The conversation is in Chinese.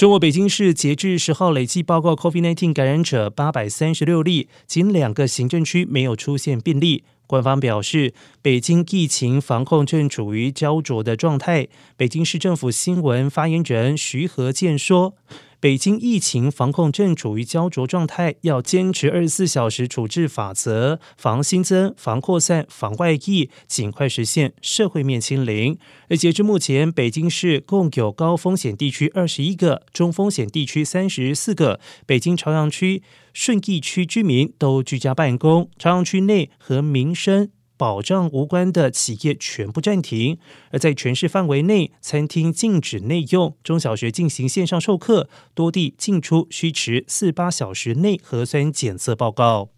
中国北京市截至十号累计报告 COVID-19 感染者八百三十六例，仅两个行政区没有出现病例。官方表示，北京疫情防控正处于焦灼的状态。北京市政府新闻发言人徐和建说。北京疫情防控正处于焦灼状态，要坚持二十四小时处置法则，防新增、防扩散、防外溢，尽快实现社会面清零。而截至目前，北京市共有高风险地区二十一个，中风险地区三十四个。北京朝阳区、顺义区居民都居家办公，朝阳区内和民生。保障无关的企业全部暂停，而在全市范围内，餐厅禁止内用，中小学进行线上授课，多地进出需持四八小时内核酸检测报告。